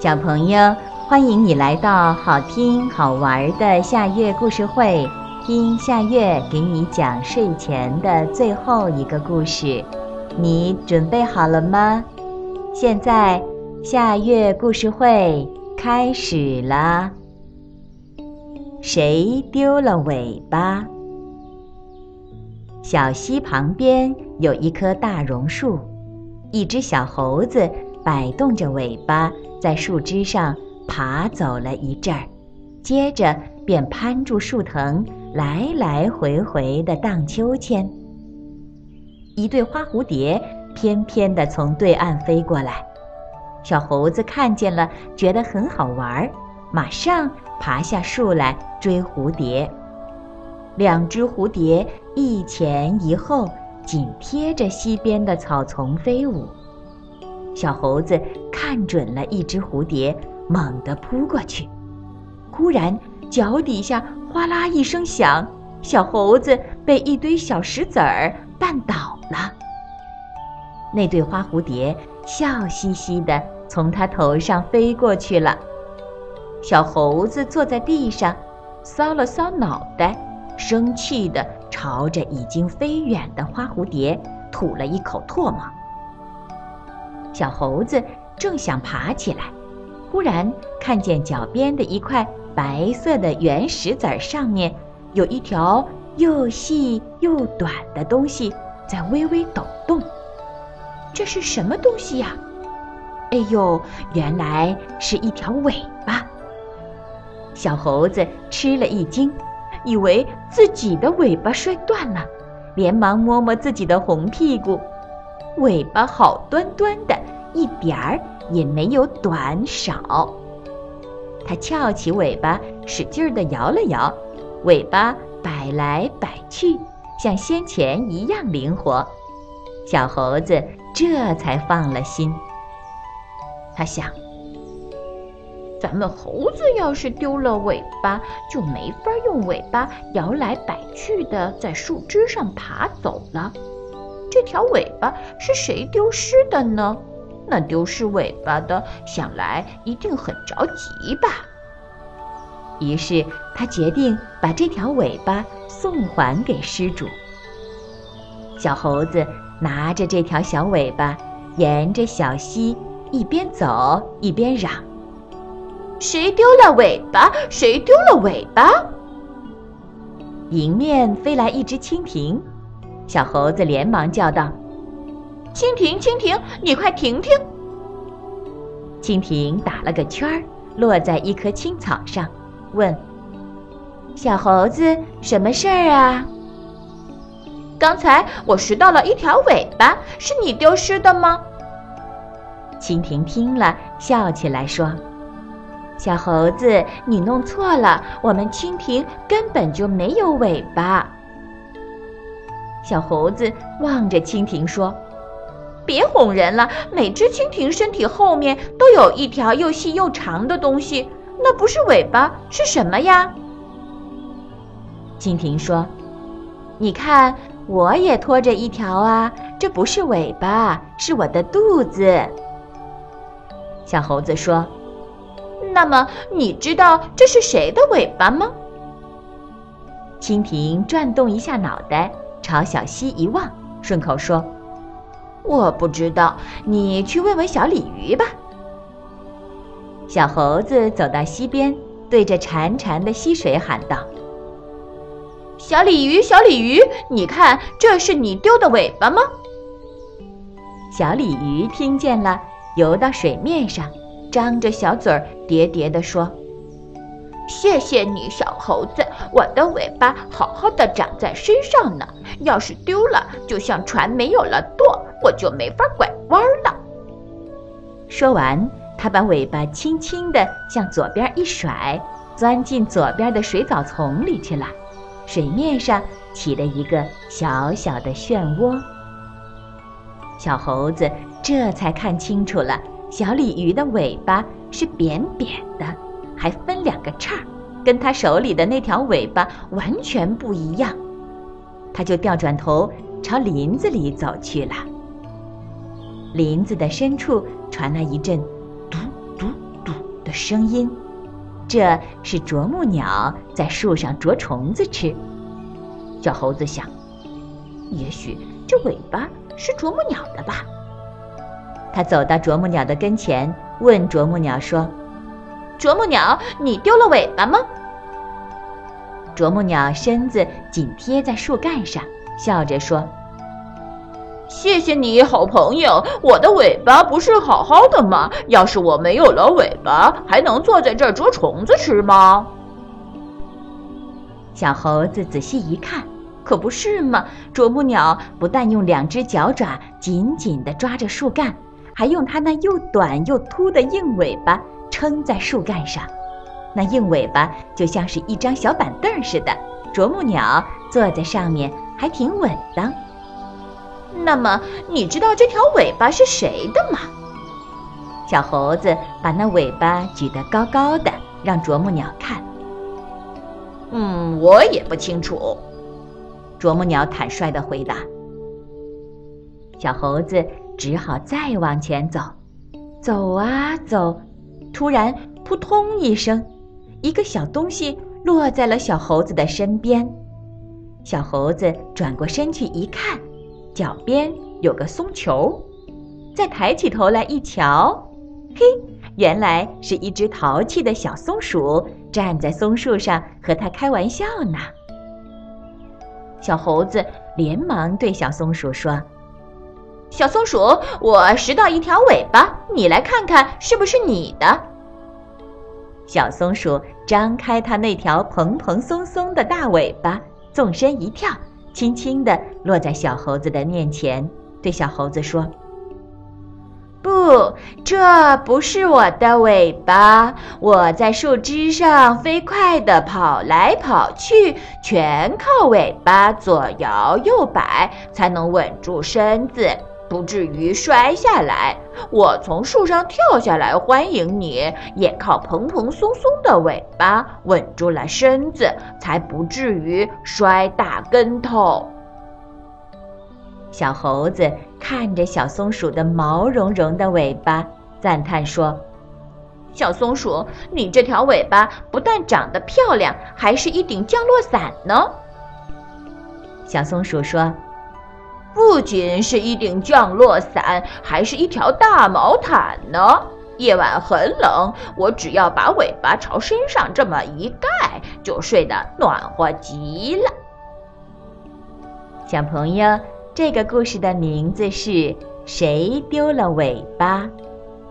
小朋友，欢迎你来到好听好玩的夏月故事会，听夏月给你讲睡前的最后一个故事。你准备好了吗？现在夏月故事会开始了。谁丢了尾巴？小溪旁边有一棵大榕树，一只小猴子摆动着尾巴。在树枝上爬走了一阵儿，接着便攀住树藤，来来回回地荡秋千。一对花蝴蝶翩翩地从对岸飞过来，小猴子看见了，觉得很好玩儿，马上爬下树来追蝴蝶。两只蝴蝶一前一后，紧贴着溪边的草丛飞舞。小猴子看准了一只蝴蝶，猛地扑过去。忽然，脚底下哗啦一声响，小猴子被一堆小石子儿绊倒了。那对花蝴蝶笑嘻嘻地从他头上飞过去了。小猴子坐在地上，搔了搔脑袋，生气地朝着已经飞远的花蝴蝶吐了一口唾沫。小猴子正想爬起来，忽然看见脚边的一块白色的圆石子上面，有一条又细又短的东西在微微抖动。这是什么东西呀？哎呦，原来是一条尾巴！小猴子吃了一惊，以为自己的尾巴摔断了，连忙摸摸自己的红屁股。尾巴好端端的，一点儿也没有短少。它翘起尾巴，使劲儿地摇了摇，尾巴摆来摆去，像先前一样灵活。小猴子这才放了心。他想：咱们猴子要是丢了尾巴，就没法用尾巴摇来摆去的在树枝上爬走了。这条尾巴是谁丢失的呢？那丢失尾巴的，想来一定很着急吧。于是他决定把这条尾巴送还给失主。小猴子拿着这条小尾巴，沿着小溪一边走一边嚷：“谁丢了尾巴？谁丢了尾巴？”迎面飞来一只蜻蜓。小猴子连忙叫道：“蜻蜓，蜻蜓，你快停停！”蜻蜓打了个圈儿，落在一棵青草上，问：“小猴子，什么事儿啊？”“刚才我拾到了一条尾巴，是你丢失的吗？”蜻蜓听了，笑起来说：“小猴子，你弄错了，我们蜻蜓根本就没有尾巴。”小猴子望着蜻蜓说：“别哄人了，每只蜻蜓身体后面都有一条又细又长的东西，那不是尾巴是什么呀？”蜻蜓说：“你看，我也拖着一条啊，这不是尾巴，是我的肚子。”小猴子说：“那么你知道这是谁的尾巴吗？”蜻蜓转动一下脑袋。朝小溪一望，顺口说：“我不知道，你去问问小鲤鱼吧。”小猴子走到溪边，对着潺潺的溪水喊道：“小鲤鱼，小鲤鱼，你看，这是你丢的尾巴吗？”小鲤鱼听见了，游到水面上，张着小嘴儿，喋喋地说。谢谢你，小猴子，我的尾巴好好的长在身上呢。要是丢了，就像船没有了舵，我就没法拐弯了。说完，他把尾巴轻轻地向左边一甩，钻进左边的水藻丛里去了。水面上起了一个小小的漩涡。小猴子这才看清楚了，小鲤鱼的尾巴是扁扁的。还分两个叉，跟他手里的那条尾巴完全不一样。他就掉转头朝林子里走去了。林子的深处传来一阵“嘟嘟嘟”的声音。这是啄木鸟在树上啄虫子吃。小猴子想，也许这尾巴是啄木鸟的吧。他走到啄木鸟的跟前，问啄木鸟说：“啄木鸟，你丢了尾巴吗？”啄木鸟身子紧贴在树干上，笑着说：“谢谢你好朋友，我的尾巴不是好好的吗？要是我没有了尾巴，还能坐在这儿捉虫子吃吗？”小猴子仔细一看，可不是嘛！啄木鸟不但用两只脚爪紧紧地抓着树干，还用它那又短又凸的硬尾巴撑在树干上。那硬尾巴就像是一张小板凳似的，啄木鸟坐在上面还挺稳当。那么，你知道这条尾巴是谁的吗？小猴子把那尾巴举得高高的，让啄木鸟看。嗯，我也不清楚。啄木鸟坦率地回答。小猴子只好再往前走，走啊走，突然扑通一声。一个小东西落在了小猴子的身边，小猴子转过身去一看，脚边有个松球。再抬起头来一瞧，嘿，原来是一只淘气的小松鼠站在松树上和它开玩笑呢。小猴子连忙对小松鼠说：“小松鼠，我拾到一条尾巴，你来看看是不是你的。”小松鼠张开它那条蓬蓬松松的大尾巴，纵身一跳，轻轻地落在小猴子的面前，对小猴子说：“不，这不是我的尾巴。我在树枝上飞快地跑来跑去，全靠尾巴左摇右摆，才能稳住身子。”不至于摔下来。我从树上跳下来欢迎你，也靠蓬蓬松松的尾巴稳住了身子，才不至于摔大跟头。小猴子看着小松鼠的毛茸茸的尾巴，赞叹说：“小松鼠，你这条尾巴不但长得漂亮，还是一顶降落伞呢。”小松鼠说。不仅是一顶降落伞，还是一条大毛毯呢。夜晚很冷，我只要把尾巴朝身上这么一盖，就睡得暖和极了。小朋友，这个故事的名字是《谁丢了尾巴》，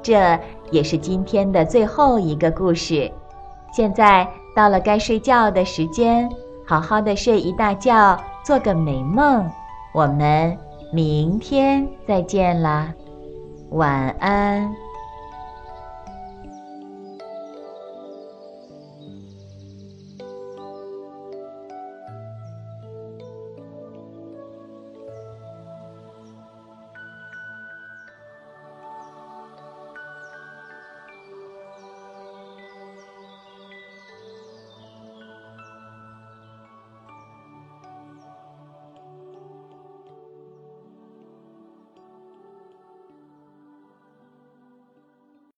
这也是今天的最后一个故事。现在到了该睡觉的时间，好好的睡一大觉，做个美梦。我们明天再见啦，晚安。